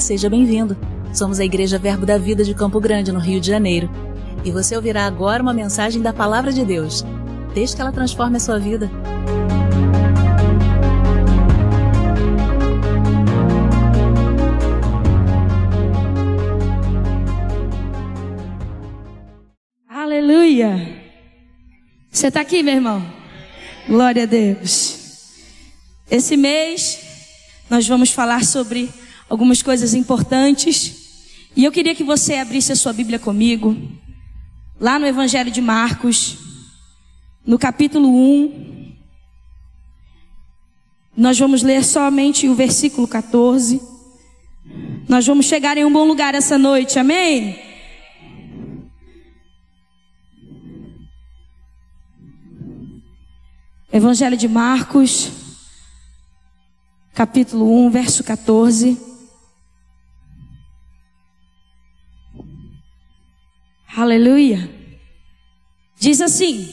Seja bem-vindo. Somos a Igreja Verbo da Vida de Campo Grande, no Rio de Janeiro. E você ouvirá agora uma mensagem da Palavra de Deus. Desde que ela transforme a sua vida. Aleluia! Você está aqui, meu irmão? Glória a Deus. Esse mês nós vamos falar sobre algumas coisas importantes. E eu queria que você abrisse a sua Bíblia comigo, lá no Evangelho de Marcos, no capítulo 1. Nós vamos ler somente o versículo 14. Nós vamos chegar em um bom lugar essa noite, amém? Evangelho de Marcos, capítulo 1, verso 14. Aleluia. Diz assim: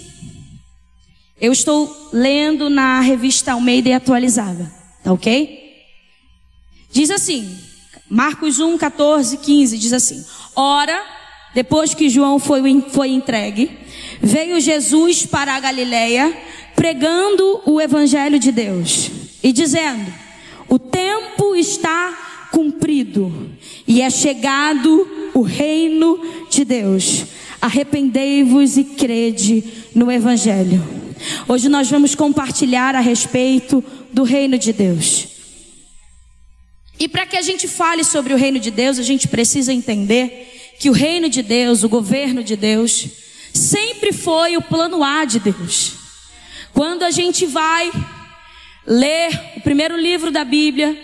Eu estou lendo na revista Almeida e atualizada, tá ok? Diz assim, Marcos 1, 14, 15, diz assim: Ora, depois que João foi, foi entregue, veio Jesus para a Galileia, pregando o evangelho de Deus e dizendo: O tempo está cumprido e é chegado o reino de Deus. Arrependei-vos e crede no Evangelho. Hoje nós vamos compartilhar a respeito do reino de Deus. E para que a gente fale sobre o reino de Deus, a gente precisa entender que o reino de Deus, o governo de Deus, sempre foi o plano A de Deus. Quando a gente vai ler o primeiro livro da Bíblia,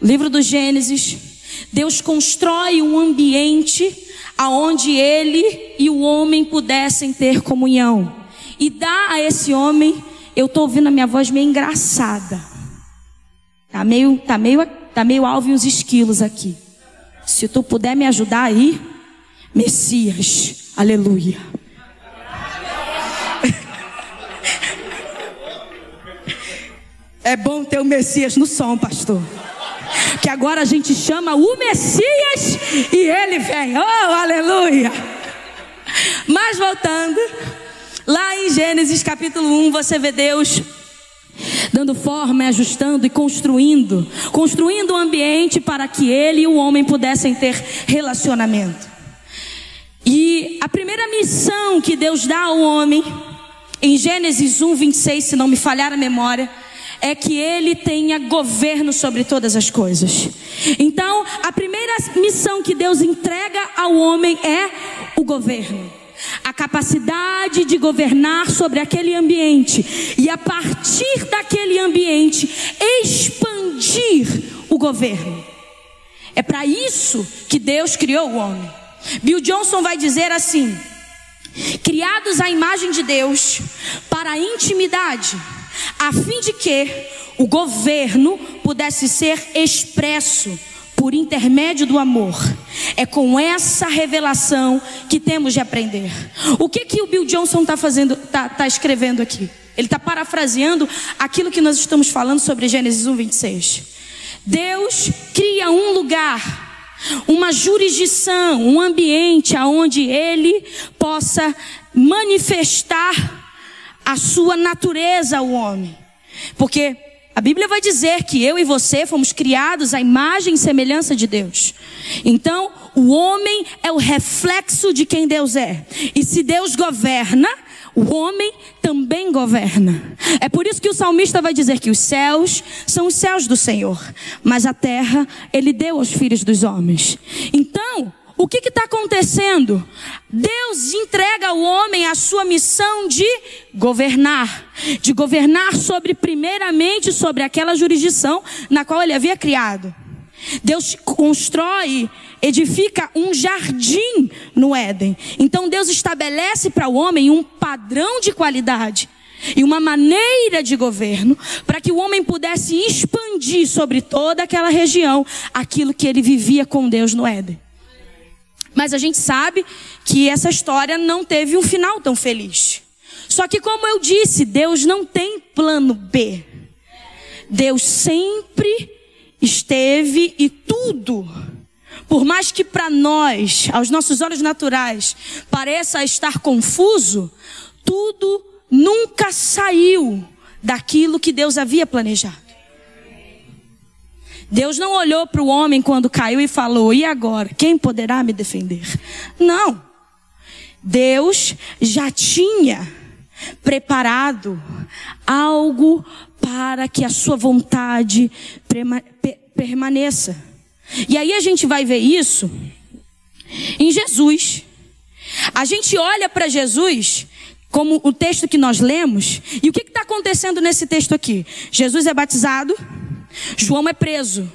livro do Gênesis, Deus constrói um ambiente aonde ele e o homem pudessem ter comunhão. E dá a esse homem, eu estou ouvindo a minha voz meio engraçada. Tá meio, tá meio, tá meio alvo e uns esquilos aqui. Se tu puder me ajudar aí, Messias, aleluia. É bom ter o Messias no som, pastor que agora a gente chama o Messias e ele vem. Oh, aleluia! Mas voltando, lá em Gênesis capítulo 1, você vê Deus dando forma, ajustando e construindo, construindo um ambiente para que ele e o homem pudessem ter relacionamento. E a primeira missão que Deus dá ao homem, em Gênesis 1, 26, se não me falhar a memória, é que ele tenha governo sobre todas as coisas. Então, a primeira missão que Deus entrega ao homem é o governo. A capacidade de governar sobre aquele ambiente e a partir daquele ambiente expandir o governo. É para isso que Deus criou o homem. Bill Johnson vai dizer assim: criados à imagem de Deus para a intimidade a fim de que o governo pudesse ser expresso por intermédio do amor. É com essa revelação que temos de aprender. O que que o Bill Johnson está fazendo, está tá escrevendo aqui? Ele está parafraseando aquilo que nós estamos falando sobre Gênesis 1:26. Deus cria um lugar uma jurisdição, um ambiente aonde ele possa manifestar a sua natureza ao homem. Porque a Bíblia vai dizer que eu e você fomos criados à imagem e semelhança de Deus. Então, o homem é o reflexo de quem Deus é. E se Deus governa, o homem também governa. É por isso que o salmista vai dizer que os céus são os céus do Senhor, mas a terra ele deu aos filhos dos homens. Então, o que está acontecendo? Deus entrega ao homem a sua missão de governar, de governar sobre, primeiramente, sobre aquela jurisdição na qual ele havia criado. Deus constrói, edifica um jardim no Éden. Então Deus estabelece para o homem um padrão de qualidade e uma maneira de governo para que o homem pudesse expandir sobre toda aquela região aquilo que ele vivia com Deus no Éden. Mas a gente sabe que essa história não teve um final tão feliz. Só que, como eu disse, Deus não tem plano B. Deus sempre esteve e tudo por mais que para nós, aos nossos olhos naturais, pareça estar confuso, tudo nunca saiu daquilo que Deus havia planejado. Deus não olhou para o homem quando caiu e falou: e agora? Quem poderá me defender? Não. Deus já tinha preparado algo para que a sua vontade permaneça. E aí a gente vai ver isso em Jesus. A gente olha para Jesus, como o texto que nós lemos, e o que está acontecendo nesse texto aqui? Jesus é batizado, João é preso.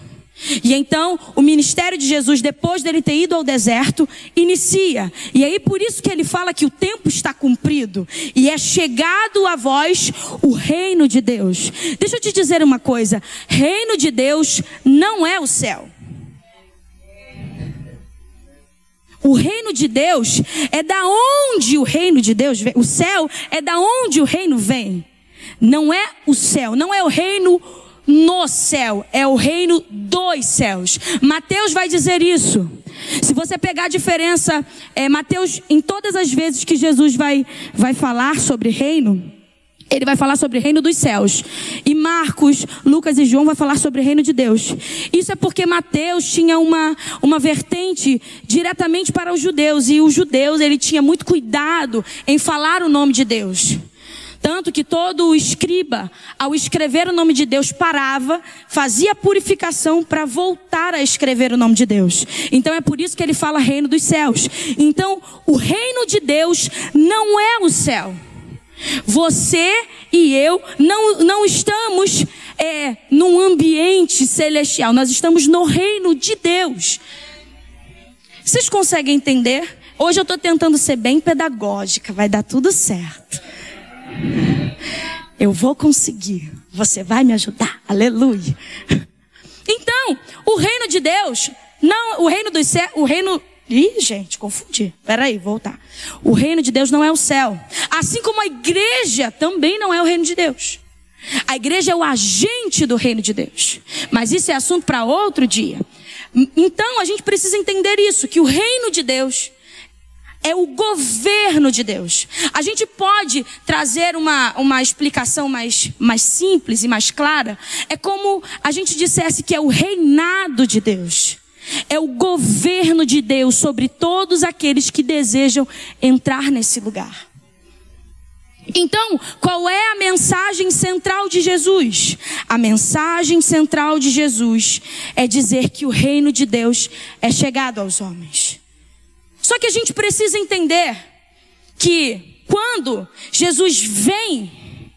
E então, o ministério de Jesus, depois dele ter ido ao deserto, inicia. E aí, por isso que ele fala que o tempo está cumprido. E é chegado a vós o reino de Deus. Deixa eu te dizer uma coisa: reino de Deus não é o céu. O reino de Deus é da onde o reino de Deus vem. O céu é da onde o reino vem. Não é o céu, não é o reino no céu, é o reino dos céus. Mateus vai dizer isso. Se você pegar a diferença, é, Mateus, em todas as vezes que Jesus vai, vai falar sobre reino, ele vai falar sobre reino dos céus. E Marcos, Lucas e João vai falar sobre reino de Deus. Isso é porque Mateus tinha uma, uma vertente diretamente para os judeus. E os judeus, ele tinha muito cuidado em falar o nome de Deus. Tanto que todo escriba, ao escrever o nome de Deus, parava, fazia purificação para voltar a escrever o nome de Deus. Então é por isso que ele fala reino dos céus. Então, o reino de Deus não é o céu. Você e eu não, não estamos é, num ambiente celestial, nós estamos no reino de Deus. Vocês conseguem entender? Hoje eu estou tentando ser bem pedagógica, vai dar tudo certo. Eu vou conseguir. Você vai me ajudar. Aleluia. Então, o reino de Deus, não, o reino dos céus, o reino Ih, gente, confundi. Peraí, voltar. O reino de Deus não é o céu. Assim como a igreja também não é o reino de Deus. A igreja é o agente do reino de Deus. Mas isso é assunto para outro dia. Então a gente precisa entender isso: que o reino de Deus é o governo de Deus. A gente pode trazer uma, uma explicação mais, mais simples e mais clara. É como a gente dissesse que é o reinado de Deus. É o governo de Deus sobre todos aqueles que desejam entrar nesse lugar. Então, qual é a mensagem central de Jesus? A mensagem central de Jesus é dizer que o reino de Deus é chegado aos homens. Só que a gente precisa entender que quando Jesus vem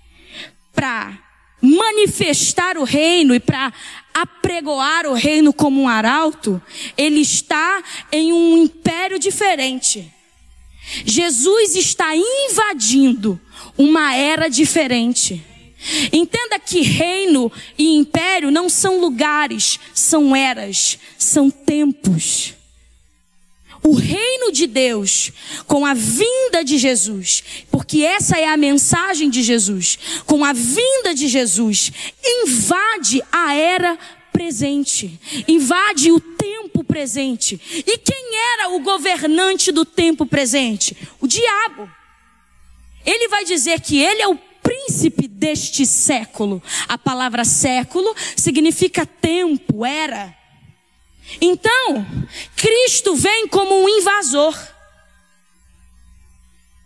para manifestar o reino e para apregoar o reino como um arauto, ele está em um império diferente. Jesus está invadindo uma era diferente. Entenda que reino e império não são lugares, são eras, são tempos o reino de Deus com a vinda de Jesus, porque essa é a mensagem de Jesus. Com a vinda de Jesus, invade a era presente, invade o tempo presente. E quem era o governante do tempo presente? O diabo. Ele vai dizer que ele é o príncipe deste século. A palavra século significa tempo, era. Então, Cristo vem como um invasor.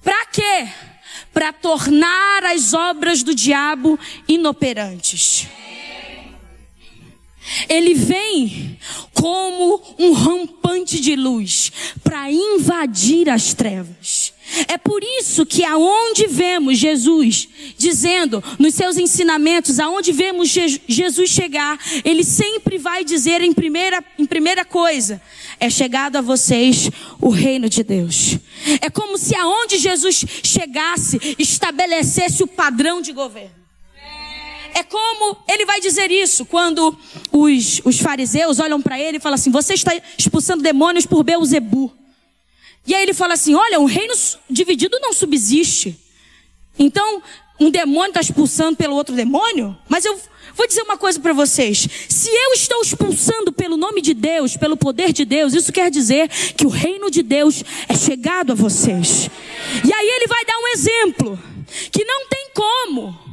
Para quê? Para tornar as obras do diabo inoperantes. Ele vem como um rampante de luz para invadir as trevas. É por isso que aonde vemos Jesus dizendo nos seus ensinamentos, aonde vemos Jesus chegar, ele sempre vai dizer em primeira, em primeira coisa: é chegado a vocês o reino de Deus. É como se aonde Jesus chegasse, estabelecesse o padrão de governo. É como ele vai dizer isso quando os, os fariseus olham para ele e falam assim: Você está expulsando demônios por Beuzebu. E aí ele fala assim: Olha, um reino dividido não subsiste. Então, um demônio está expulsando pelo outro demônio, mas eu vou dizer uma coisa para vocês. Se eu estou expulsando pelo nome de Deus, pelo poder de Deus, isso quer dizer que o reino de Deus é chegado a vocês. E aí ele vai dar um exemplo que não tem como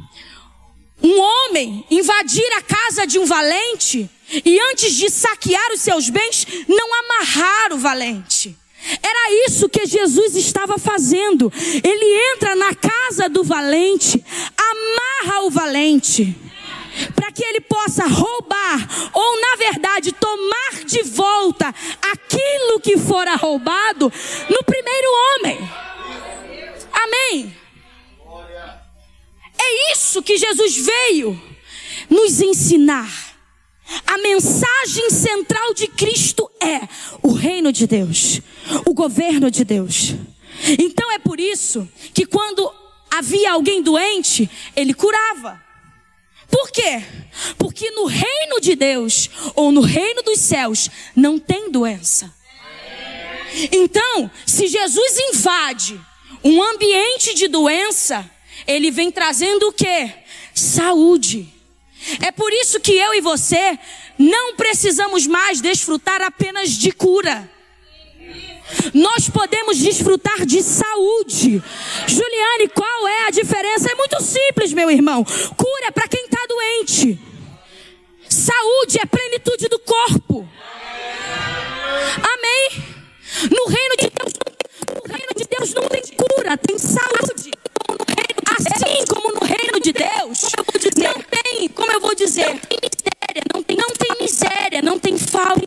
um homem invadir a casa de um valente e antes de saquear os seus bens, não amarrar o valente. Era isso que Jesus estava fazendo. Ele entra na casa do valente, amarra o valente, para que ele possa roubar, ou na verdade tomar de volta aquilo que fora roubado no primeiro homem. Amém. É isso que Jesus veio nos ensinar. A mensagem central de Cristo é o reino de Deus, o governo de Deus. Então é por isso que quando havia alguém doente, ele curava. Por quê? Porque no reino de Deus, ou no reino dos céus, não tem doença. Então, se Jesus invade um ambiente de doença, ele vem trazendo o que? Saúde. É por isso que eu e você não precisamos mais desfrutar apenas de cura. Nós podemos desfrutar de saúde. Juliane, qual é a diferença? É muito simples, meu irmão. Cura é para quem está doente. Saúde é plenitude do corpo. Amém? No reino de Deus, reino de Deus não tem cura, tem saúde. Assim como no reino de Deus, não tem, como eu vou dizer, não tem, não tem miséria, não tem falta.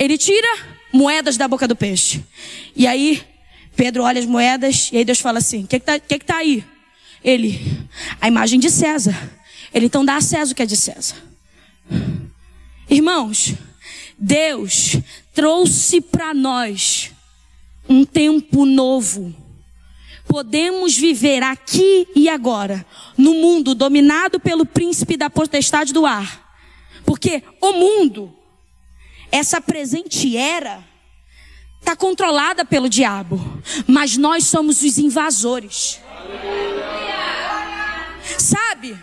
Ele tira moedas da boca do peixe. E aí Pedro olha as moedas e aí Deus fala assim: O que, que, tá, que, que tá aí? Ele, a imagem de César. Ele então dá a César o que é de César. Irmãos, Deus trouxe para nós um tempo novo. Podemos viver aqui e agora, no mundo dominado pelo príncipe da potestade do ar, porque o mundo, essa presente era, está controlada pelo diabo. Mas nós somos os invasores. Sabe?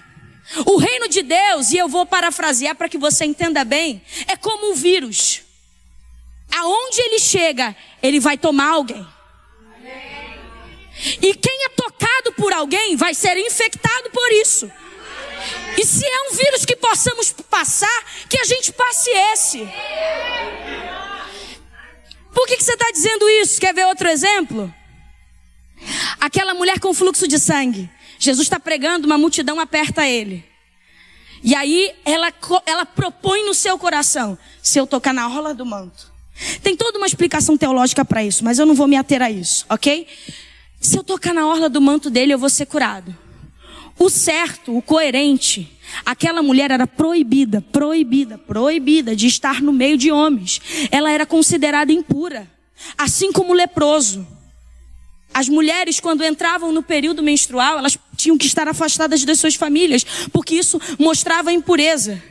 O reino de Deus, e eu vou parafrasear para que você entenda bem, é como um vírus. Aonde ele chega, ele vai tomar alguém. E quem é tocado por alguém vai ser infectado por isso. E se é um vírus que possamos passar, que a gente passe esse. Por que, que você está dizendo isso? Quer ver outro exemplo? Aquela mulher com fluxo de sangue. Jesus está pregando, uma multidão aperta ele. E aí ela, ela propõe no seu coração: se eu tocar na rola do manto. Tem toda uma explicação teológica para isso, mas eu não vou me ater a isso, ok? Se eu tocar na orla do manto dele, eu vou ser curado. O certo, o coerente, aquela mulher era proibida, proibida, proibida de estar no meio de homens. Ela era considerada impura, assim como o leproso. As mulheres, quando entravam no período menstrual, elas tinham que estar afastadas das suas famílias, porque isso mostrava impureza.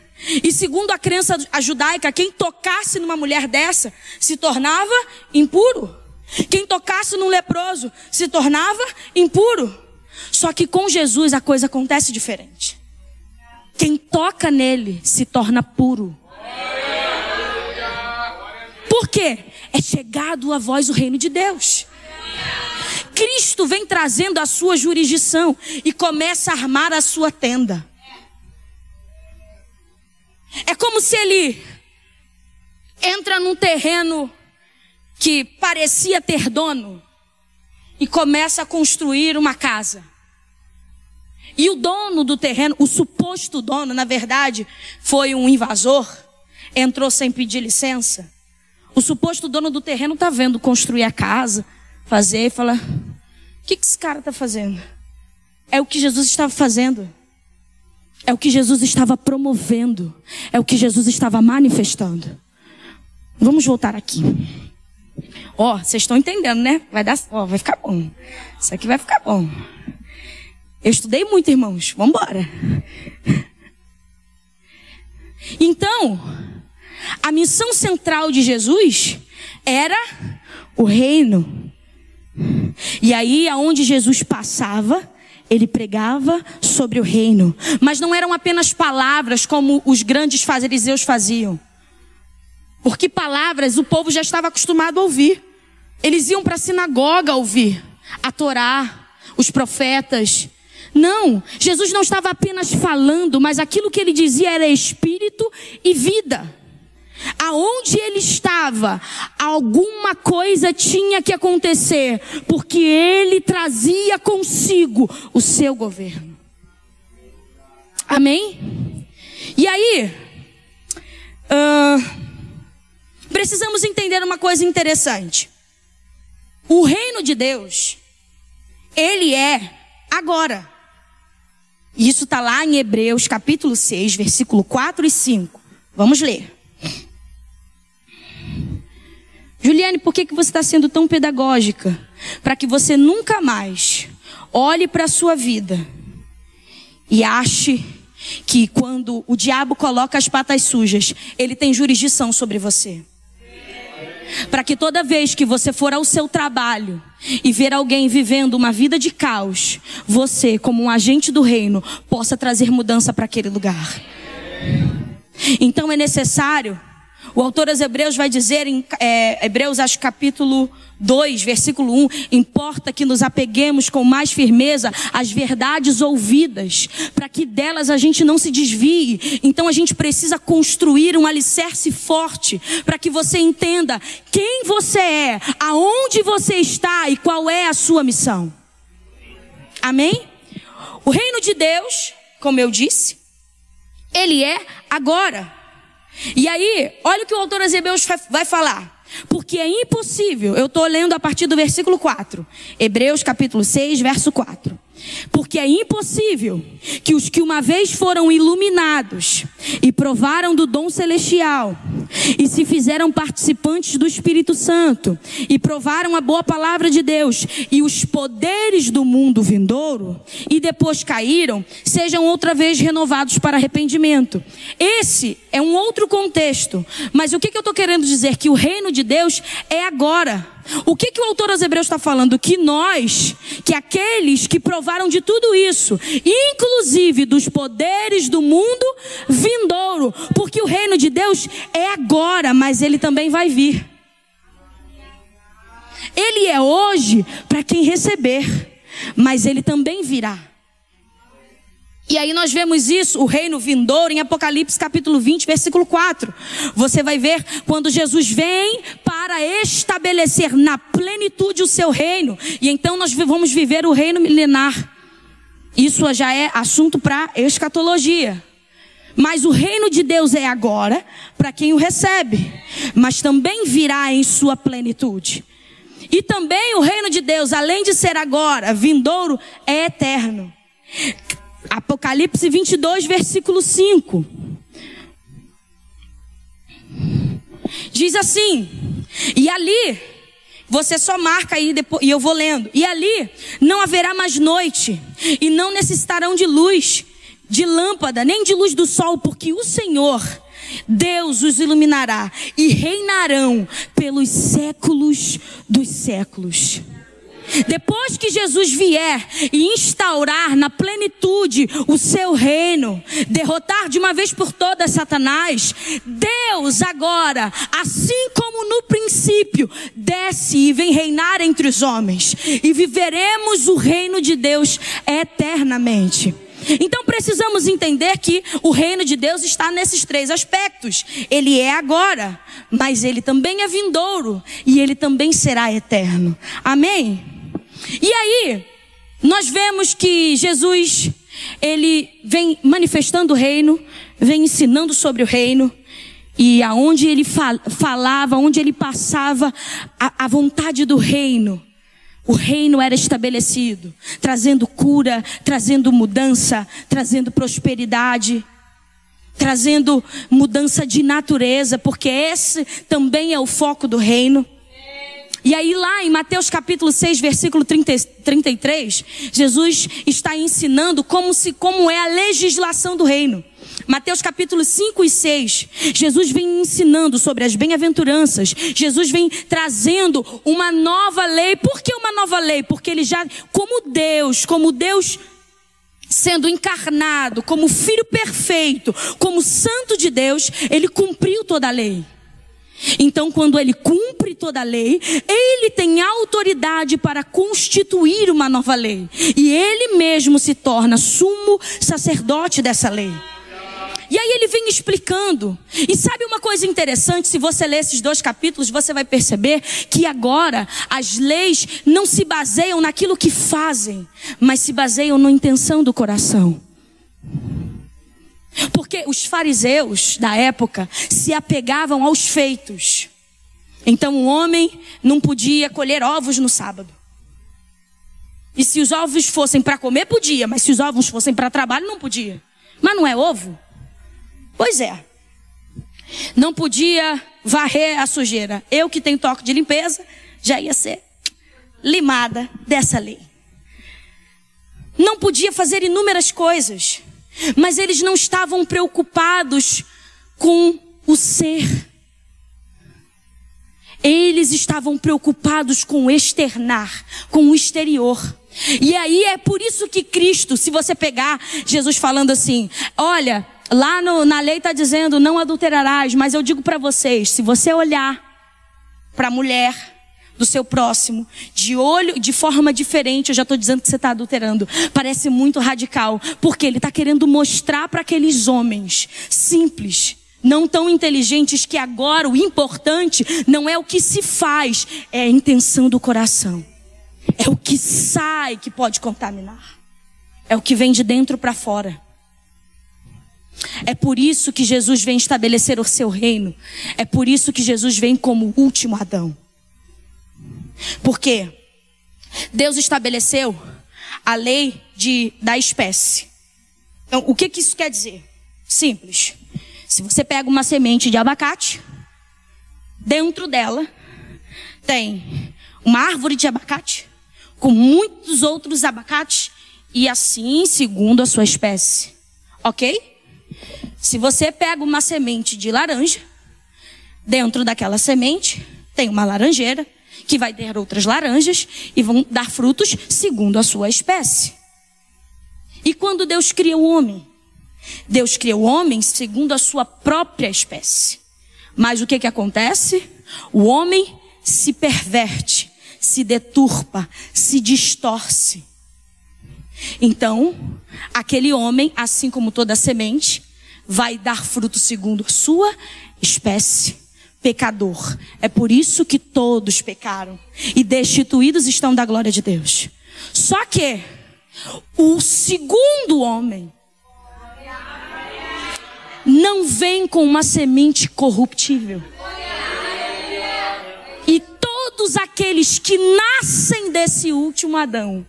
E segundo a crença judaica, quem tocasse numa mulher dessa se tornava impuro. Quem tocasse num leproso se tornava impuro. Só que com Jesus a coisa acontece diferente. Quem toca nele se torna puro. Por quê? É chegado a voz o reino de Deus. Cristo vem trazendo a sua jurisdição e começa a armar a sua tenda. É como se ele entra num terreno que parecia ter dono e começa a construir uma casa. E o dono do terreno, o suposto dono, na verdade, foi um invasor, entrou sem pedir licença. O suposto dono do terreno está vendo construir a casa, fazer e fala: o que, que esse cara está fazendo? É o que Jesus estava fazendo. É o que Jesus estava promovendo, é o que Jesus estava manifestando. Vamos voltar aqui. Ó, oh, vocês estão entendendo, né? Vai dar, ó, oh, vai ficar bom. Isso aqui vai ficar bom. Eu estudei muito, irmãos. Vamos embora. Então, a missão central de Jesus era o reino. E aí, aonde Jesus passava, ele pregava sobre o reino. Mas não eram apenas palavras como os grandes fariseus faziam. Porque palavras o povo já estava acostumado a ouvir. Eles iam para a sinagoga ouvir a Torá, os profetas. Não, Jesus não estava apenas falando, mas aquilo que ele dizia era espírito e vida. Aonde ele estava, alguma coisa tinha que acontecer, porque ele trazia consigo o seu governo. Amém? E aí, uh, precisamos entender uma coisa interessante. O reino de Deus, ele é agora. Isso está lá em Hebreus capítulo 6, versículo 4 e 5. Vamos ler. Juliane, por que, que você está sendo tão pedagógica? Para que você nunca mais olhe para a sua vida e ache que quando o diabo coloca as patas sujas, ele tem jurisdição sobre você. Para que toda vez que você for ao seu trabalho e ver alguém vivendo uma vida de caos, você, como um agente do reino, possa trazer mudança para aquele lugar. Então é necessário o autor aos Hebreus vai dizer em é, Hebreus, acho capítulo 2, versículo 1, importa que nos apeguemos com mais firmeza às verdades ouvidas, para que delas a gente não se desvie. Então a gente precisa construir um alicerce forte, para que você entenda quem você é, aonde você está e qual é a sua missão. Amém? O reino de Deus, como eu disse, ele é agora. E aí, olha o que o autor Hebreus vai falar. Porque é impossível, eu estou lendo a partir do versículo 4, Hebreus capítulo 6, verso 4. Porque é impossível que os que uma vez foram iluminados e provaram do dom celestial e se fizeram participantes do Espírito Santo e provaram a boa palavra de Deus e os poderes do mundo vindouro e depois caíram, sejam outra vez renovados para arrependimento. Esse é um outro contexto, mas o que, eu estou querendo dizer? Que o reino de Deus é agora. O que, que o autor aos Hebreus está falando? Que nós, que aqueles que provaram de tudo isso, inclusive dos poderes do mundo vindouro, porque o reino de Deus é agora, mas ele também vai vir. Ele é hoje para quem receber, mas ele também virá. E aí nós vemos isso, o reino vindouro, em Apocalipse capítulo 20, versículo 4. Você vai ver quando Jesus vem para estabelecer na plenitude o seu reino. E então nós vamos viver o reino milenar. Isso já é assunto para escatologia. Mas o reino de Deus é agora para quem o recebe, mas também virá em sua plenitude. E também o reino de Deus, além de ser agora, vindouro, é eterno. Apocalipse 22, versículo 5. Diz assim: E ali, você só marca aí depois, e eu vou lendo. E ali não haverá mais noite, e não necessitarão de luz, de lâmpada, nem de luz do sol, porque o Senhor, Deus os iluminará e reinarão pelos séculos dos séculos. Depois que Jesus vier e instaurar na plenitude o seu reino, derrotar de uma vez por todas Satanás, Deus agora, assim como no princípio, desce e vem reinar entre os homens, e viveremos o reino de Deus eternamente. Então precisamos entender que o reino de Deus está nesses três aspectos. Ele é agora, mas ele também é vindouro e ele também será eterno. Amém? E aí, nós vemos que Jesus, ele vem manifestando o reino, vem ensinando sobre o reino, e aonde ele falava, onde ele passava, a, a vontade do reino O reino era estabelecido, trazendo cura, trazendo mudança, trazendo prosperidade, trazendo mudança de natureza, porque esse também é o foco do reino. E aí, lá em Mateus capítulo 6, versículo 30, 33, Jesus está ensinando como, se, como é a legislação do reino. Mateus capítulo 5 e 6, Jesus vem ensinando sobre as bem-aventuranças. Jesus vem trazendo uma nova lei. Por que uma nova lei? Porque ele já, como Deus, como Deus sendo encarnado, como filho perfeito, como santo de Deus, ele cumpriu toda a lei. Então, quando ele cumpre toda a lei, ele tem autoridade para constituir uma nova lei. E ele mesmo se torna sumo sacerdote dessa lei. E aí ele vem explicando. E sabe uma coisa interessante? Se você ler esses dois capítulos, você vai perceber que agora as leis não se baseiam naquilo que fazem, mas se baseiam na intenção do coração. Porque os fariseus da época se apegavam aos feitos. Então o homem não podia colher ovos no sábado. E se os ovos fossem para comer, podia, mas se os ovos fossem para trabalho, não podia. Mas não é ovo? Pois é. Não podia varrer a sujeira. Eu que tenho toque de limpeza, já ia ser limada dessa lei. Não podia fazer inúmeras coisas, mas eles não estavam preocupados com o ser. Eles estavam preocupados com o externar, com o exterior. E aí é por isso que Cristo, se você pegar Jesus falando assim: olha, Lá no, na lei está dizendo não adulterarás, mas eu digo para vocês, se você olhar para a mulher do seu próximo de olho, de forma diferente, eu já estou dizendo que você está adulterando. Parece muito radical, porque ele está querendo mostrar para aqueles homens simples, não tão inteligentes que agora o importante não é o que se faz, é a intenção do coração. É o que sai que pode contaminar. É o que vem de dentro para fora. É por isso que Jesus vem estabelecer o seu reino. É por isso que Jesus vem como o último Adão. Porque Deus estabeleceu a lei de, da espécie. Então, o que, que isso quer dizer? Simples. Se você pega uma semente de abacate, dentro dela tem uma árvore de abacate com muitos outros abacates e assim segundo a sua espécie. Ok? Se você pega uma semente de laranja, dentro daquela semente tem uma laranjeira que vai ter outras laranjas e vão dar frutos segundo a sua espécie. E quando Deus cria o homem? Deus cria o homem segundo a sua própria espécie. Mas o que que acontece? O homem se perverte, se deturpa, se distorce. Então, aquele homem, assim como toda semente, vai dar fruto segundo a sua espécie. Pecador. É por isso que todos pecaram e destituídos estão da glória de Deus. Só que o segundo homem não vem com uma semente corruptível. E todos aqueles que nascem desse último Adão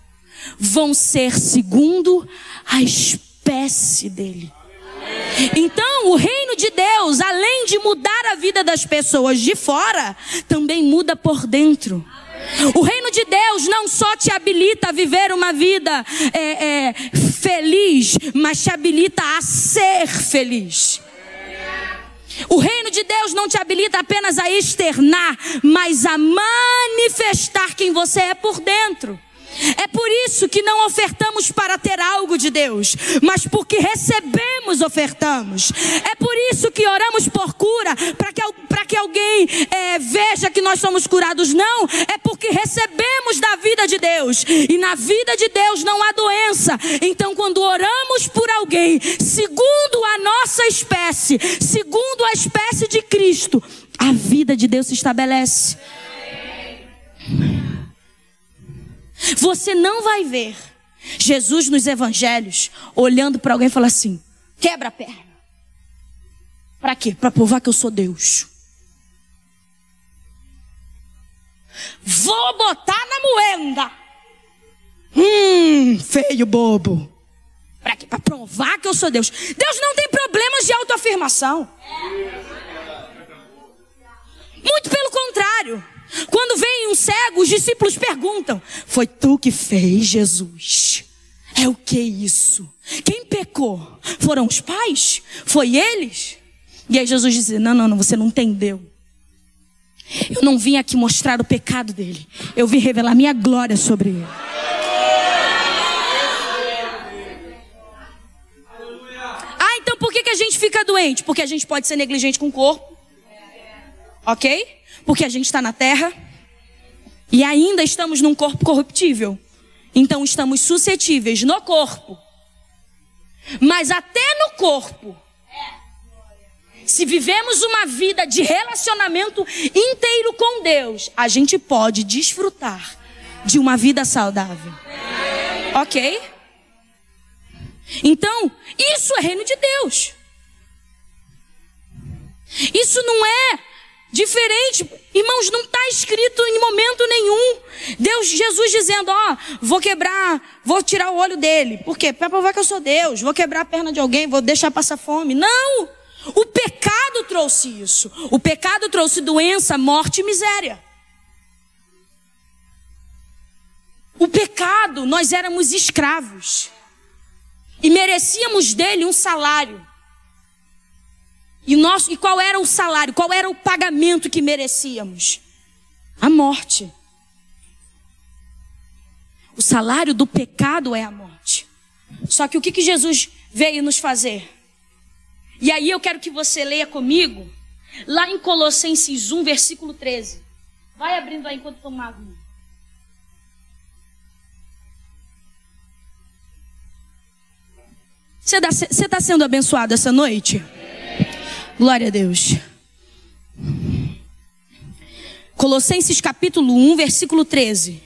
vão ser segundo a espécie dele. Então, o reino de Deus, além de mudar a vida das pessoas de fora, também muda por dentro. O reino de Deus não só te habilita a viver uma vida é, é, feliz, mas te habilita a ser feliz. O reino de Deus não te habilita apenas a externar, mas a manifestar quem você é por dentro. É por isso que não ofertamos para ter algo de Deus, mas porque recebemos, ofertamos. É por isso que oramos por cura, para que, que alguém é, veja que nós somos curados. Não, é porque recebemos da vida de Deus, e na vida de Deus não há doença. Então, quando oramos por alguém, segundo a nossa espécie, segundo a espécie de Cristo, a vida de Deus se estabelece. Você não vai ver Jesus nos evangelhos olhando para alguém e falar assim: quebra a perna. Para quê? Para provar que eu sou Deus. Vou botar na moenda. Hum, feio bobo. Para quê? Para provar que eu sou Deus. Deus não tem problemas de autoafirmação. Muito pelo contrário. Quando vem um cego, os discípulos perguntam: Foi tu que fez, Jesus? É o que isso? Quem pecou? Foram os pais? Foi eles? E aí Jesus diz: Não, não, não, você não entendeu. Eu não vim aqui mostrar o pecado dele. Eu vim revelar minha glória sobre ele. Ah, então por que, que a gente fica doente? Porque a gente pode ser negligente com o corpo. Ok? Porque a gente está na terra e ainda estamos num corpo corruptível. Então estamos suscetíveis no corpo. Mas até no corpo. Se vivemos uma vida de relacionamento inteiro com Deus, a gente pode desfrutar de uma vida saudável. Ok? Então, isso é reino de Deus. Isso não é Diferente, irmãos, não está escrito em momento nenhum. Deus, Jesus dizendo, ó, vou quebrar, vou tirar o olho dele. Por quê? Para provar que eu sou Deus. Vou quebrar a perna de alguém, vou deixar passar fome. Não! O pecado trouxe isso. O pecado trouxe doença, morte e miséria. O pecado, nós éramos escravos. E merecíamos dele um salário. E, e qual era o salário? Qual era o pagamento que merecíamos? A morte. O salário do pecado é a morte. Só que o que, que Jesus veio nos fazer? E aí eu quero que você leia comigo, lá em Colossenses 1, versículo 13. Vai abrindo aí enquanto tomar água. Você está sendo abençoado essa noite? Glória a Deus. Colossenses capítulo 1, versículo 13.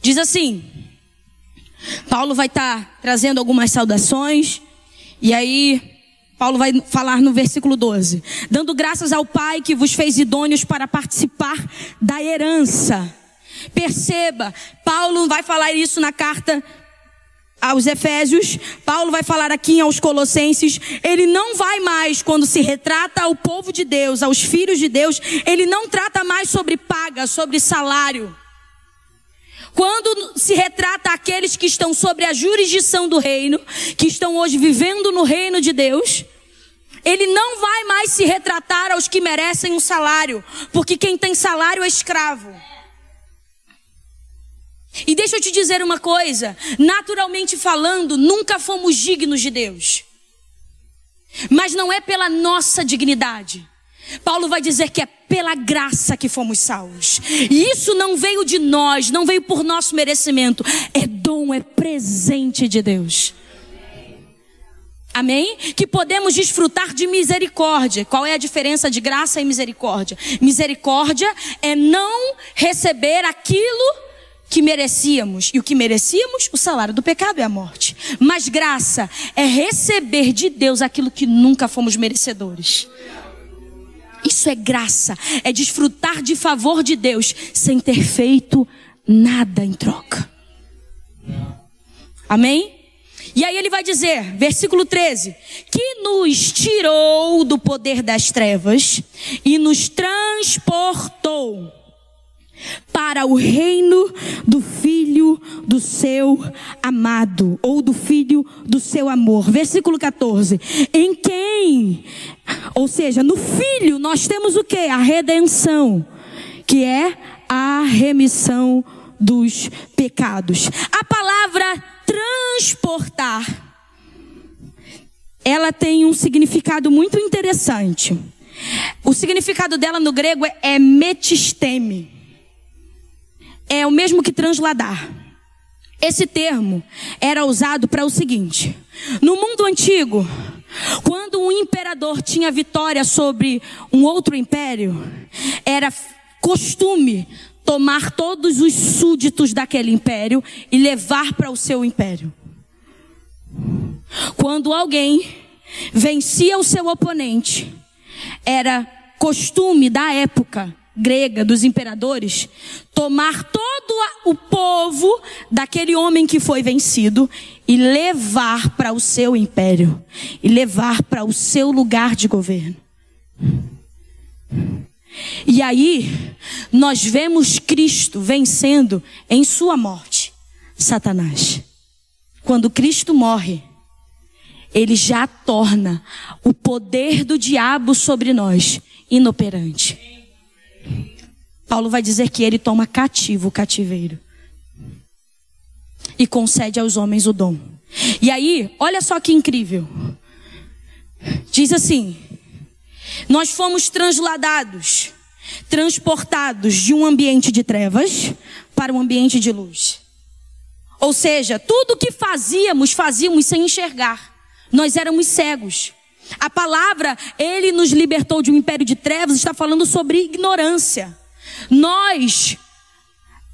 Diz assim: Paulo vai estar tá trazendo algumas saudações, e aí Paulo vai falar no versículo 12: dando graças ao Pai que vos fez idôneos para participar da herança. Perceba, Paulo vai falar isso na carta aos Efésios, Paulo vai falar aqui aos Colossenses, ele não vai mais, quando se retrata ao povo de Deus, aos filhos de Deus, ele não trata mais sobre paga, sobre salário. Quando se retrata aqueles que estão sobre a jurisdição do reino, que estão hoje vivendo no reino de Deus, ele não vai mais se retratar aos que merecem um salário, porque quem tem salário é escravo. E deixa eu te dizer uma coisa: naturalmente falando, nunca fomos dignos de Deus. Mas não é pela nossa dignidade. Paulo vai dizer que é pela graça que fomos salvos. E isso não veio de nós, não veio por nosso merecimento. É dom, é presente de Deus. Amém? Que podemos desfrutar de misericórdia. Qual é a diferença de graça e misericórdia? Misericórdia é não receber aquilo que merecíamos. E o que merecíamos? O salário do pecado é a morte. Mas graça é receber de Deus aquilo que nunca fomos merecedores. Isso é graça, é desfrutar de favor de Deus sem ter feito nada em troca. Amém? E aí ele vai dizer, versículo 13: que nos tirou do poder das trevas e nos transportou para o reino do filho do seu amado, ou do filho do seu amor. Versículo 14: em quem, ou seja, no filho nós temos o que? A redenção, que é a remissão dos pecados. A palavra transportar ela tem um significado muito interessante. O significado dela no grego é metisteme é o mesmo que transladar. Esse termo era usado para o seguinte: no mundo antigo, quando um imperador tinha vitória sobre um outro império, era costume tomar todos os súditos daquele império e levar para o seu império. Quando alguém vencia o seu oponente, era costume da época grega dos imperadores tomar todo o povo daquele homem que foi vencido e levar para o seu império e levar para o seu lugar de governo. E aí, nós vemos Cristo vencendo em sua morte Satanás. Quando Cristo morre, ele já torna o poder do diabo sobre nós inoperante. Paulo vai dizer que ele toma cativo o cativeiro e concede aos homens o dom. E aí, olha só que incrível. Diz assim: Nós fomos transladados, transportados de um ambiente de trevas para um ambiente de luz. Ou seja, tudo que fazíamos, fazíamos sem enxergar. Nós éramos cegos. A palavra, ele nos libertou de um império de trevas, está falando sobre ignorância. Nós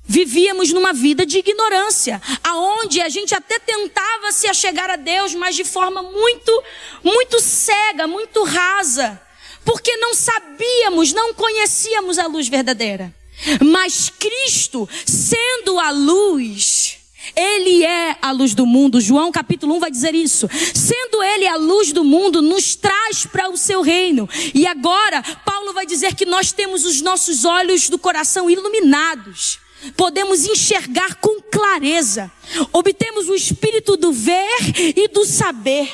vivíamos numa vida de ignorância, aonde a gente até tentava se achegar a Deus, mas de forma muito, muito cega, muito rasa, porque não sabíamos, não conhecíamos a luz verdadeira. Mas Cristo, sendo a luz, ele é a luz do mundo. João capítulo 1 vai dizer isso. Sendo ele a luz do mundo, nos traz para o seu reino. E agora, Paulo vai dizer que nós temos os nossos olhos do coração iluminados. Podemos enxergar com clareza. Obtemos o espírito do ver e do saber.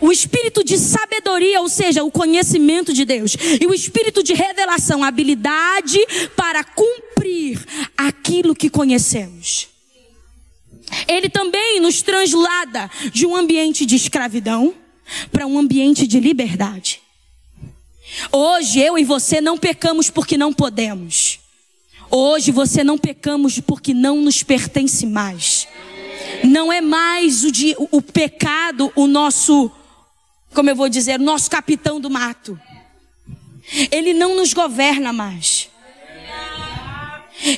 O espírito de sabedoria, ou seja, o conhecimento de Deus. E o espírito de revelação, a habilidade para cumprir aquilo que conhecemos. Ele também nos translada de um ambiente de escravidão para um ambiente de liberdade. Hoje eu e você não pecamos porque não podemos. Hoje você não pecamos porque não nos pertence mais. Não é mais o, de, o pecado o nosso, como eu vou dizer, o nosso capitão do mato. Ele não nos governa mais.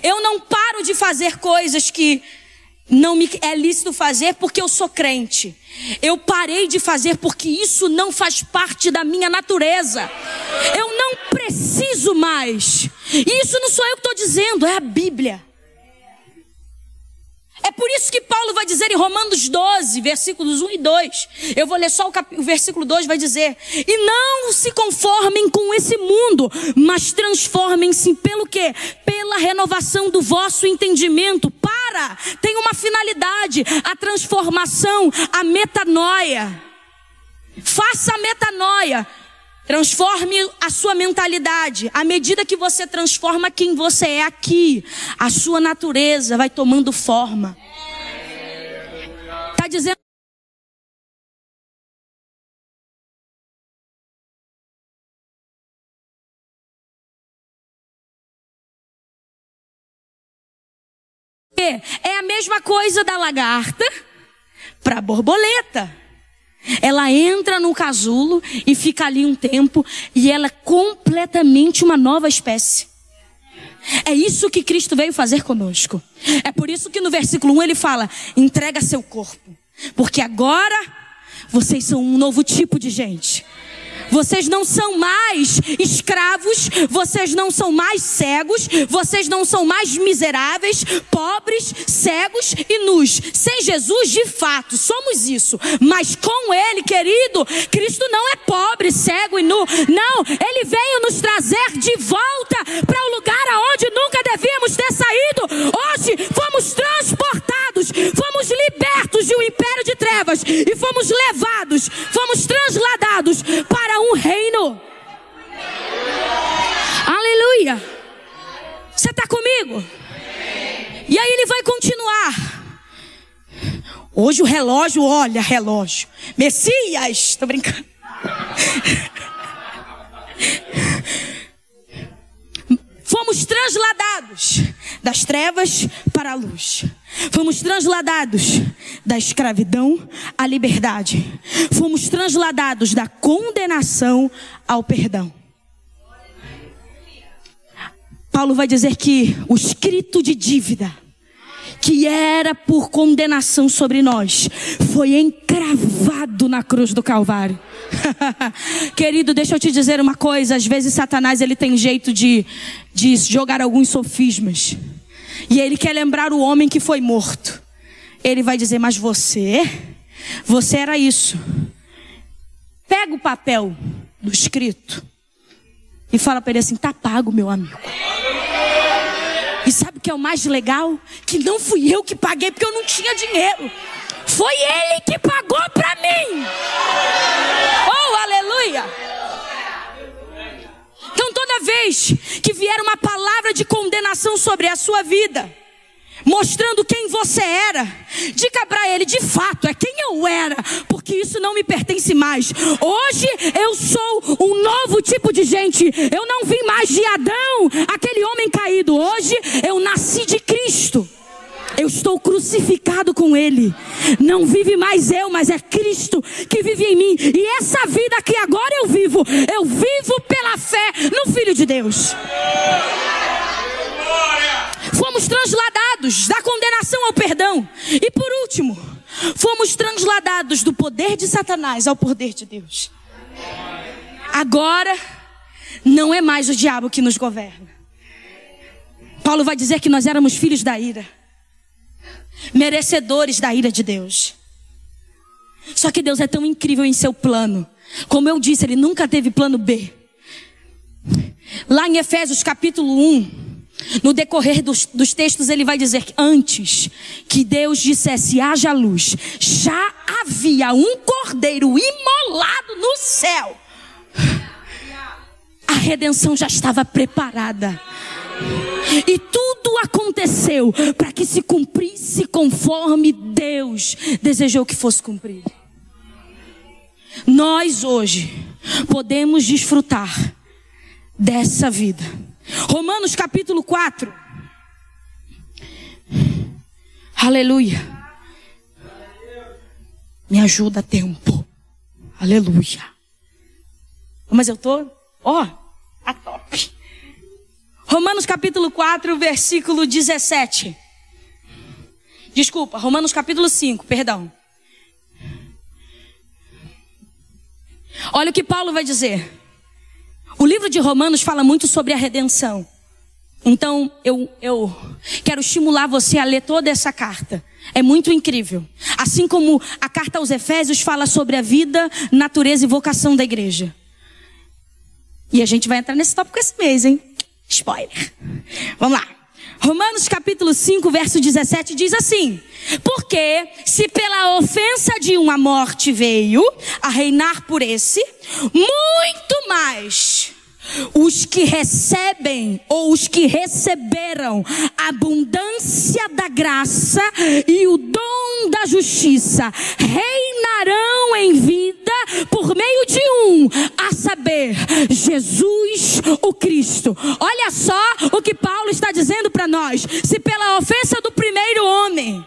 Eu não paro de fazer coisas que não me é lícito fazer porque eu sou crente. Eu parei de fazer porque isso não faz parte da minha natureza. Eu não preciso mais. E isso não sou eu que estou dizendo, é a Bíblia. É por isso que Paulo vai dizer em Romanos 12, versículos 1 e 2. Eu vou ler só o, cap... o versículo 2, vai dizer: E não se conformem com esse mundo, mas transformem-se pelo quê? Pela renovação do vosso entendimento. Para! Tem uma finalidade: a transformação, a metanoia. Faça a metanoia. Transforme a sua mentalidade. À medida que você transforma quem você é aqui, a sua natureza vai tomando forma. Está dizendo. É a mesma coisa da lagarta para borboleta. Ela entra no casulo e fica ali um tempo e ela é completamente uma nova espécie. É isso que Cristo veio fazer conosco. É por isso que no versículo 1 ele fala: entrega seu corpo. Porque agora vocês são um novo tipo de gente. Vocês não são mais escravos, vocês não são mais cegos, vocês não são mais miseráveis, pobres, cegos e nus. Sem Jesus, de fato, somos isso. Mas com Ele, querido, Cristo não é pobre, cego e nu. Não, Ele veio nos trazer de volta para o lugar aonde nunca devíamos ter saído. Hoje fomos transportados, fomos libertos de um império de trevas e fomos levados, fomos transladados para um reino. Aleluia. Você está comigo? E aí ele vai continuar. Hoje o relógio, olha, relógio. Messias, estou brincando. Fomos transladados das trevas para a luz. Fomos transladados da escravidão à liberdade. Fomos transladados da condenação ao perdão. Paulo vai dizer que o escrito de dívida, que era por condenação sobre nós, foi encravado na cruz do Calvário. Querido, deixa eu te dizer uma coisa. Às vezes Satanás ele tem jeito de, de jogar alguns sofismas. E ele quer lembrar o homem que foi morto. Ele vai dizer, mas você, você era isso. Pega o papel do escrito e fala para ele assim: tá pago, meu amigo. E sabe o que é o mais legal? Que não fui eu que paguei porque eu não tinha dinheiro. Foi ele que pagou para mim. Oh, aleluia! Vez que vier uma palavra de condenação sobre a sua vida, mostrando quem você era. Diga para ele, de fato, é quem eu era, porque isso não me pertence mais. Hoje eu sou um novo tipo de gente. Eu não vim mais de Adão, aquele homem caído. Hoje eu nasci de Cristo. Eu estou crucificado com Ele. Não vive mais eu, mas é Cristo que vive em mim. E essa vida que agora eu vivo, eu vivo pela fé no Filho de Deus. Fomos transladados da condenação ao perdão. E por último, fomos transladados do poder de Satanás ao poder de Deus. Agora, não é mais o diabo que nos governa. Paulo vai dizer que nós éramos filhos da ira, merecedores da ira de Deus. Só que Deus é tão incrível em seu plano. Como eu disse, ele nunca teve plano B. Lá em Efésios capítulo 1, no decorrer dos, dos, textos, ele vai dizer que antes que Deus dissesse haja luz, já havia um cordeiro imolado no céu. A redenção já estava preparada. E tudo aconteceu para que se cumprisse conforme Deus desejou que fosse cumprido. Nós hoje podemos desfrutar dessa vida Romanos capítulo 4. Aleluia. Me ajuda tempo. Aleluia. Mas eu tô, ó, a top. Romanos capítulo 4, versículo 17. Desculpa, Romanos capítulo 5, perdão. Olha o que Paulo vai dizer. O livro de Romanos fala muito sobre a redenção. Então, eu, eu quero estimular você a ler toda essa carta. É muito incrível. Assim como a carta aos Efésios fala sobre a vida, natureza e vocação da igreja. E a gente vai entrar nesse tópico esse mês, hein? Spoiler. Vamos lá. Romanos capítulo 5, verso 17 diz assim: Porque se pela ofensa de uma morte veio a reinar por esse, muito mais os que recebem ou os que receberam a abundância da graça e o dom da justiça reinarão em vida por meio de um, a saber, Jesus o Cristo. Olha só o que Paulo está dizendo para nós: se pela ofensa do primeiro homem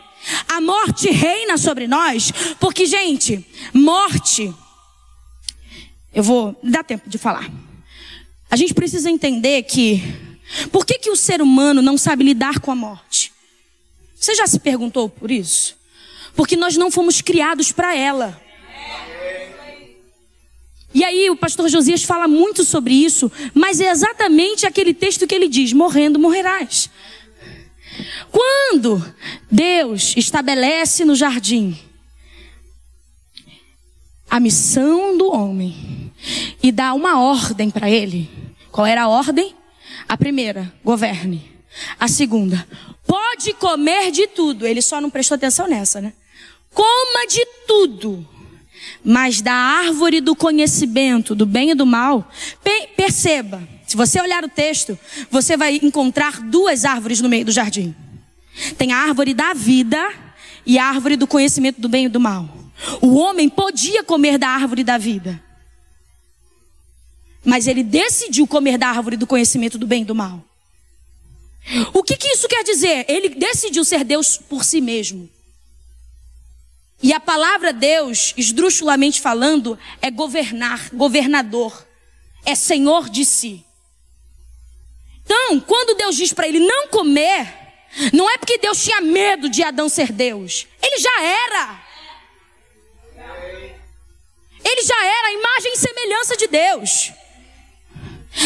a morte reina sobre nós, porque, gente, morte. Eu vou dar tempo de falar. A gente precisa entender que por que, que o ser humano não sabe lidar com a morte? Você já se perguntou por isso? Porque nós não fomos criados para ela. E aí o pastor Josias fala muito sobre isso, mas é exatamente aquele texto que ele diz: morrendo morrerás. Quando Deus estabelece no jardim a missão do homem e dá uma ordem para ele, qual era a ordem? A primeira, governe. A segunda, pode comer de tudo. Ele só não prestou atenção nessa, né? Coma de tudo. Mas da árvore do conhecimento, do bem e do mal, perceba, se você olhar o texto, você vai encontrar duas árvores no meio do jardim. Tem a árvore da vida e a árvore do conhecimento do bem e do mal. O homem podia comer da árvore da vida. Mas ele decidiu comer da árvore do conhecimento do bem e do mal. O que, que isso quer dizer? Ele decidiu ser Deus por si mesmo. E a palavra Deus, esdrúxulamente falando, é governar, governador, é senhor de si. Então, quando Deus diz para ele não comer, não é porque Deus tinha medo de Adão ser Deus. Ele já era. Ele já era a imagem e semelhança de Deus.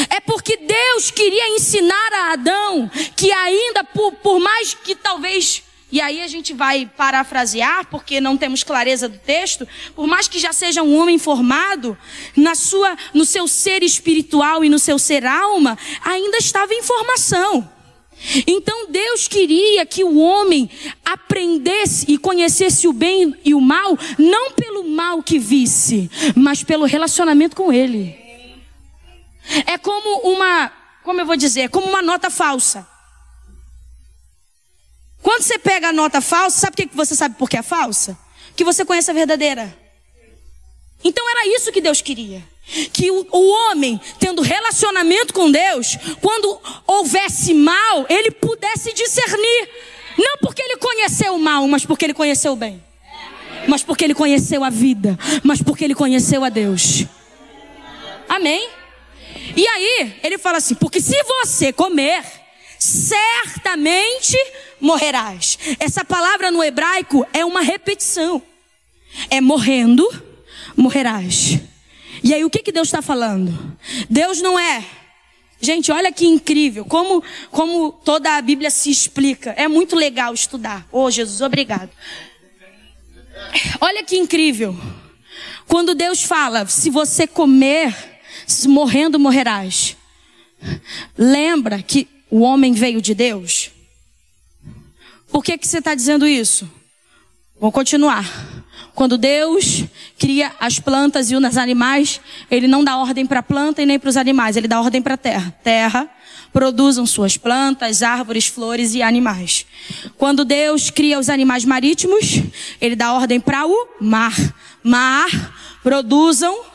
É porque Deus queria ensinar a Adão que ainda por, por mais que talvez e aí a gente vai parafrasear, porque não temos clareza do texto, por mais que já seja um homem formado, na sua, no seu ser espiritual e no seu ser alma, ainda estava em formação. Então Deus queria que o homem aprendesse e conhecesse o bem e o mal, não pelo mal que visse, mas pelo relacionamento com Ele. É como uma, como eu vou dizer, como uma nota falsa. Quando você pega a nota falsa, sabe o que você sabe por que é falsa? Que você conhece a verdadeira. Então era isso que Deus queria. Que o, o, homem, tendo relacionamento com Deus, quando houvesse mal, ele pudesse discernir. Não porque ele conheceu o mal, mas porque ele conheceu o bem. Mas porque ele conheceu a vida. Mas porque ele conheceu a Deus. Amém? E aí, ele fala assim: porque se você comer, certamente morrerás. Essa palavra no hebraico é uma repetição. É morrendo, morrerás. E aí o que, que Deus está falando? Deus não é. Gente, olha que incrível. Como, como toda a Bíblia se explica. É muito legal estudar. Oh, Jesus, obrigado. Olha que incrível. Quando Deus fala, se você comer, morrendo morrerás. Lembra que o homem veio de Deus? Por que, que você está dizendo isso? Vamos continuar. Quando Deus cria as plantas e os animais, Ele não dá ordem para a planta e nem para os animais, Ele dá ordem para a terra. Terra, produzam suas plantas, árvores, flores e animais. Quando Deus cria os animais marítimos, Ele dá ordem para o mar. Mar, produzam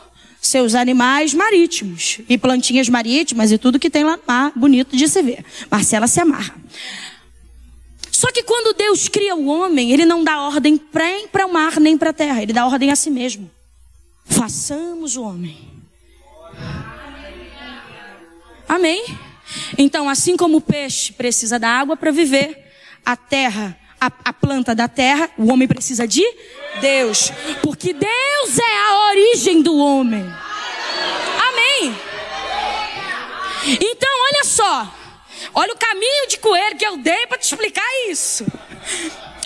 seus animais marítimos e plantinhas marítimas e tudo que tem lá no mar, bonito de se ver. Marcela se amarra. Só que quando Deus cria o homem, ele não dá ordem para o mar, nem para a terra. Ele dá ordem a si mesmo. Façamos o homem. Amém? Então, assim como o peixe precisa da água para viver, a terra, a, a, planta da terra, o homem precisa de Deus. Porque Deus é a origem do homem. Amém? Então, olha só. Olha o caminho de coelho que eu dei para te explicar isso.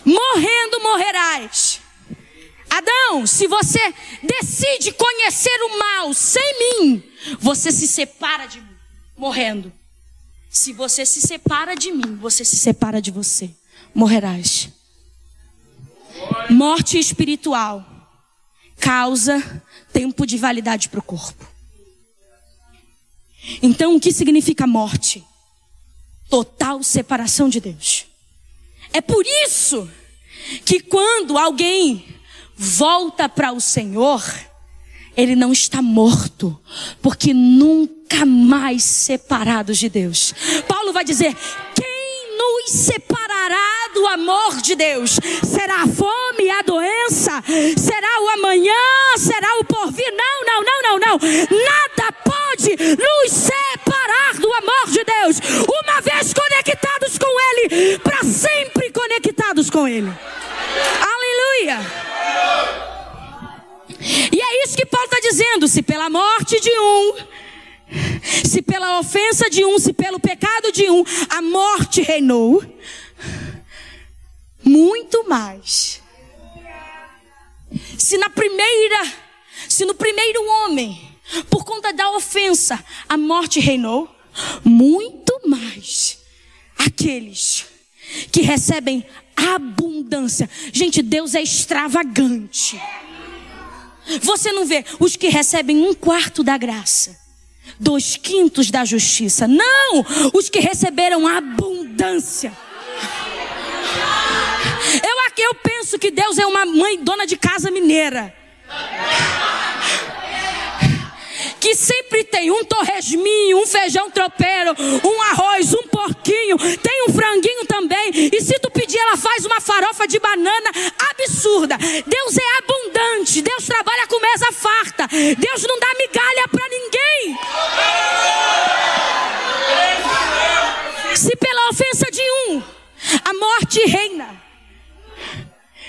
Morrendo morrerás. Adão, se você decide conhecer o mal sem mim, você se separa de mim, morrendo. Se você se separa de mim, você se separa de você, morrerás. Morte espiritual causa tempo de validade para o corpo. Então, o que significa morte? total separação de Deus. É por isso que quando alguém volta para o Senhor, ele não está morto, porque nunca mais separados de Deus. Paulo vai dizer: quem nos separará do amor de Deus? Será a fome, a doença? Será o amanhã? Será o porvir? Não, não, não, não, não. Nada pode nos separar do amor de Deus. Uma vez conectados com Ele, para sempre conectados com Ele. Aleluia. E é isso que Paulo está dizendo: se pela morte de um, se pela ofensa de um, se pelo pecado de um, a morte reinou, muito mais. Se na primeira, se no primeiro homem, por conta da ofensa, a morte reinou, muito mais aqueles que recebem abundância. Gente, Deus é extravagante. Você não vê os que recebem um quarto da graça, dois quintos da justiça. Não, os que receberam abundância eu penso que Deus é uma mãe dona de casa mineira. Que sempre tem um torresminho, um feijão tropeiro, um arroz, um porquinho, tem um franguinho também. E se tu pedir, ela faz uma farofa de banana absurda. Deus é abundante, Deus trabalha com mesa farta, Deus não dá migalha para ninguém. Se pela ofensa de um, a morte reina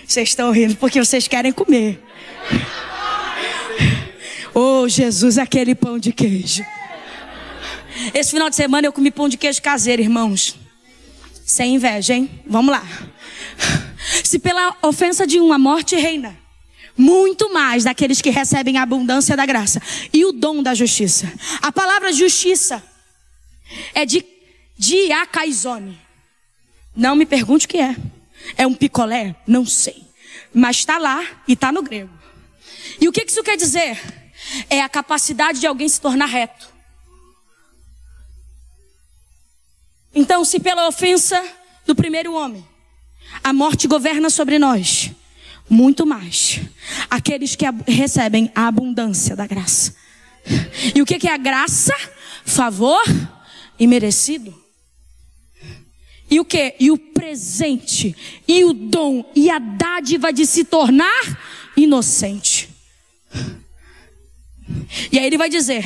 vocês estão rindo porque vocês querem comer. Oh, Jesus, aquele pão de queijo. Esse final de semana eu comi pão de queijo caseiro, irmãos. Sem inveja, hein? Vamos lá. Se pela ofensa de um a morte reina, muito mais daqueles que recebem a abundância da graça e o dom da justiça. A palavra justiça é de diacaizone. Não me pergunte o que é. É um picolé? Não sei. Mas está lá e está no grego. E o que isso quer dizer? É a capacidade de alguém se tornar reto. Então, se pela ofensa do primeiro homem, a morte governa sobre nós, muito mais aqueles que recebem a abundância da graça. E o que é a graça? Favor imerecido. E o que? E o presente, e o dom, e a dádiva de se tornar inocente. E aí ele vai dizer: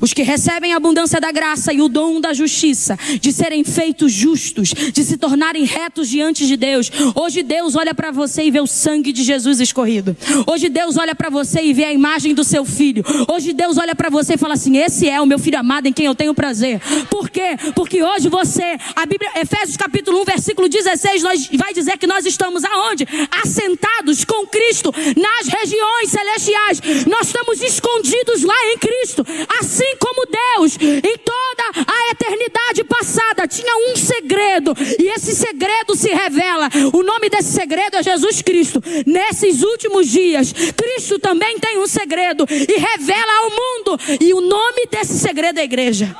os que recebem a abundância da graça e o dom da justiça, de serem feitos justos, de se tornarem retos diante de Deus. Hoje Deus olha para você e vê o sangue de Jesus escorrido. Hoje Deus olha para você e vê a imagem do seu filho. Hoje Deus olha para você e fala assim: Esse é o meu filho amado em quem eu tenho prazer. Por quê? Porque hoje você, a Bíblia, Efésios capítulo 1, versículo 16, nós, vai dizer que nós estamos aonde? Assentados com Cristo nas regiões celestiais. Nós estamos escondidos lá em Cristo. Assim Assim como Deus, em toda a eternidade passada, tinha um segredo, e esse segredo se revela. O nome desse segredo é Jesus Cristo. Nesses últimos dias, Cristo também tem um segredo e revela ao mundo, e o nome desse segredo é a igreja.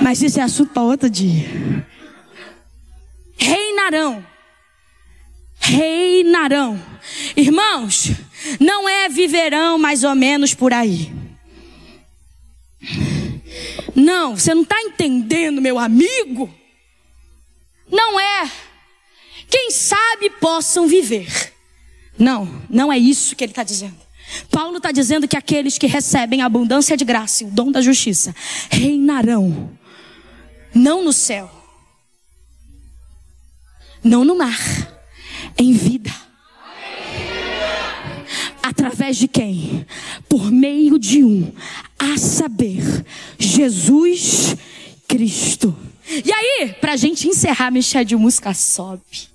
Mas isso é assunto para outro dia. Reinarão. Reinarão. Irmãos, não é viverão mais ou menos por aí. Não, você não está entendendo, meu amigo. Não é. Quem sabe possam viver. Não, não é isso que ele está dizendo. Paulo está dizendo que aqueles que recebem a abundância de graça e o dom da justiça reinarão, não no céu, não no mar, em vida Através de quem? Por meio de um, a saber, Jesus Cristo. E aí, para a gente encerrar, mexer de música sobe.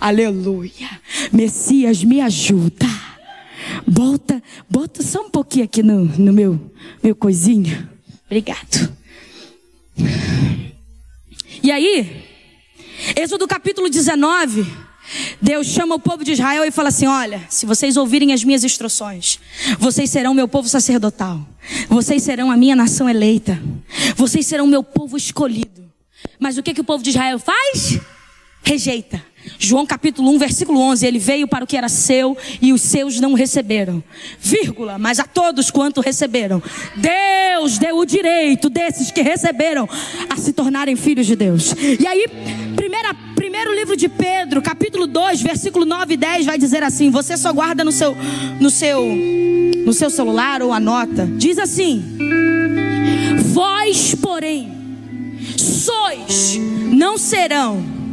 Aleluia. Messias, me ajuda. Bota, bota só um pouquinho aqui no, no meu, meu coisinho. Obrigado. E aí, Êxodo capítulo 19, Deus chama o povo de Israel e fala assim: Olha, se vocês ouvirem as minhas instruções, vocês serão meu povo sacerdotal, vocês serão a minha nação eleita, vocês serão meu povo escolhido. Mas o que, que o povo de Israel faz? Rejeita. João capítulo 1, versículo 11, ele veio para o que era seu e os seus não receberam. Vírgula, mas a todos quanto receberam, Deus deu o direito desses que receberam a se tornarem filhos de Deus. E aí, primeira, primeiro livro de Pedro, capítulo 2, versículo 9 e 10 vai dizer assim: você só guarda no seu no seu no seu celular ou anota. Diz assim: Vós, porém, sois, não serão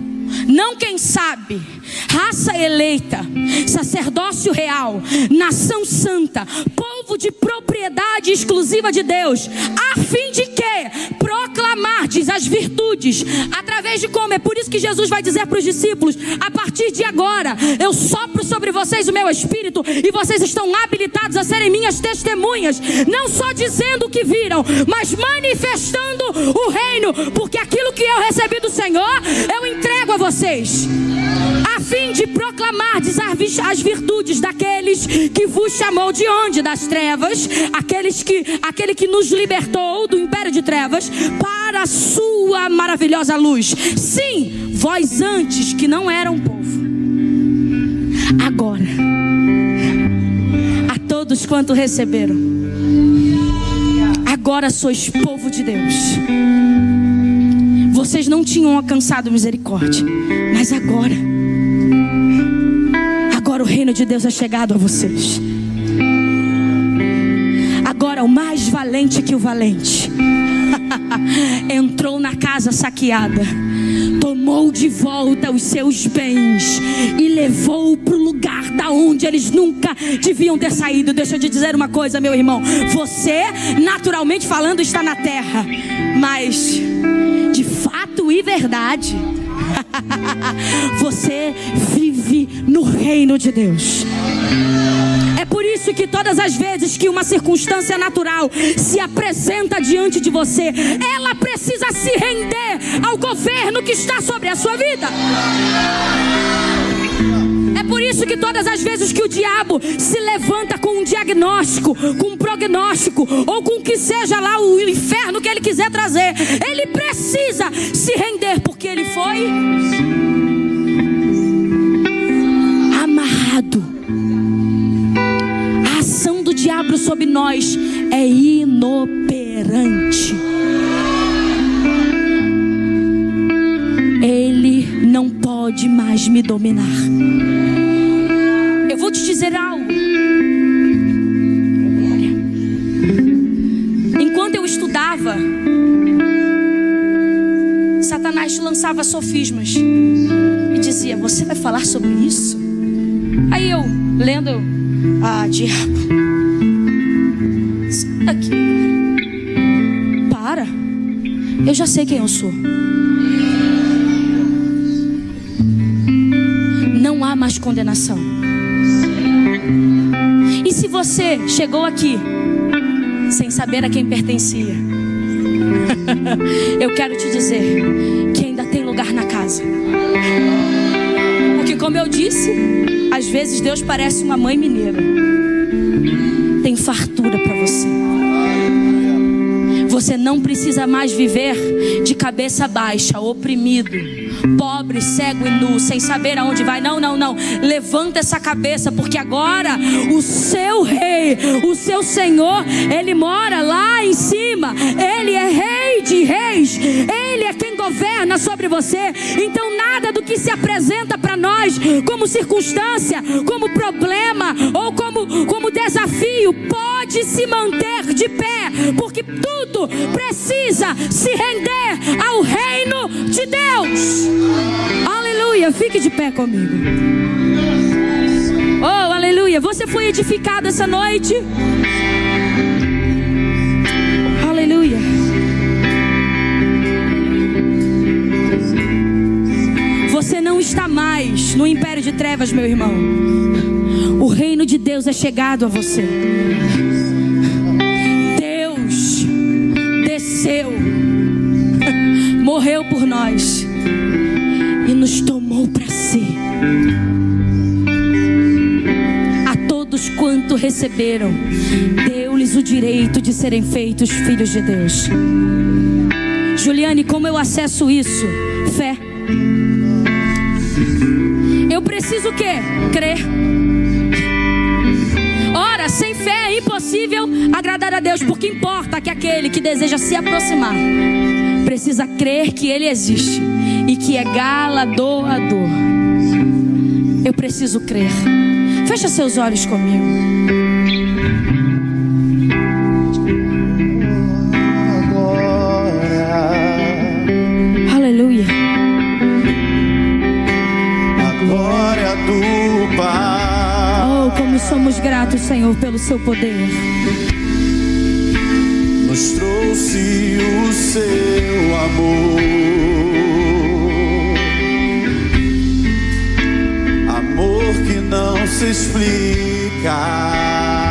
não quem sabe, raça eleita, sacerdócio real, nação santa, povo de propriedade exclusiva de Deus, a fim de que proclamardes as virtudes, através de como? É por isso que Jesus vai dizer para os discípulos: a partir de agora, eu sopro sobre vocês o meu espírito, e vocês estão habilitados a serem minhas testemunhas, não só dizendo o que viram, mas manifestando o reino, porque aquilo que eu recebi do Senhor, eu entrego a vocês, a fim de proclamar as virtudes daqueles que vos chamou de onde? Das trevas, aqueles que, aquele que nos libertou do império de trevas para a sua maravilhosa luz. Sim, vós antes que não eram povo, agora, a todos quanto receberam, agora sois povo de Deus. Vocês não tinham alcançado misericórdia, mas agora, reino de Deus é chegado a vocês. Agora o mais valente que o valente entrou na casa saqueada, tomou de volta os seus bens e levou para o lugar da onde eles nunca deviam ter saído. Deixa eu te dizer uma coisa, meu irmão. Você, naturalmente falando, está na terra, mas de fato e verdade, você vive no reino de Deus. É por isso que todas as vezes que uma circunstância natural se apresenta diante de você, ela precisa se render ao governo que está sobre a sua vida. Isso que todas as vezes que o diabo se levanta com um diagnóstico, com um prognóstico, ou com o que seja lá o inferno que ele quiser trazer, ele precisa se render, porque ele foi amarrado. A ação do diabo sobre nós é inoperante. Ele não pode mais me dominar. Algo. Enquanto eu estudava, Satanás lançava sofismas e dizia: Você vai falar sobre isso? Aí eu, lendo, ah, diabo, sai daqui, para. Eu já sei quem eu sou. Não há mais condenação. E se você chegou aqui sem saber a quem pertencia, eu quero te dizer que ainda tem lugar na casa. Porque, como eu disse, às vezes Deus parece uma mãe mineira. Tem fartura para você. Você não precisa mais viver de cabeça baixa, oprimido, pobre, cego e nu, sem saber aonde vai. Não, não, não. Levanta essa cabeça, porque agora o seu rei, o seu Senhor, ele mora lá em cima. Ele é rei de reis. Ele é quem governa sobre você. Então nada do que se apresenta para nós como circunstância, como problema ou como como desafio pode se manter de pé, porque tudo precisa se render ao reino de Deus. Aleluia, fique de pé comigo. Oh, aleluia. Você foi edificado essa noite? Está mais no império de trevas, meu irmão. O reino de Deus é chegado a você. Deus desceu, morreu por nós e nos tomou para si. A todos quanto receberam, deu-lhes o direito de serem feitos filhos de Deus. Juliane, como eu acesso isso? Fé. Eu preciso o quê? Crer. Ora, sem fé é impossível agradar a Deus, porque importa que aquele que deseja se aproximar precisa crer que Ele existe e que é galardoador. Eu preciso crer. Fecha seus olhos comigo. Somos gratos, Senhor, pelo seu poder. nos trouxe o seu amor. Amor que não se explica.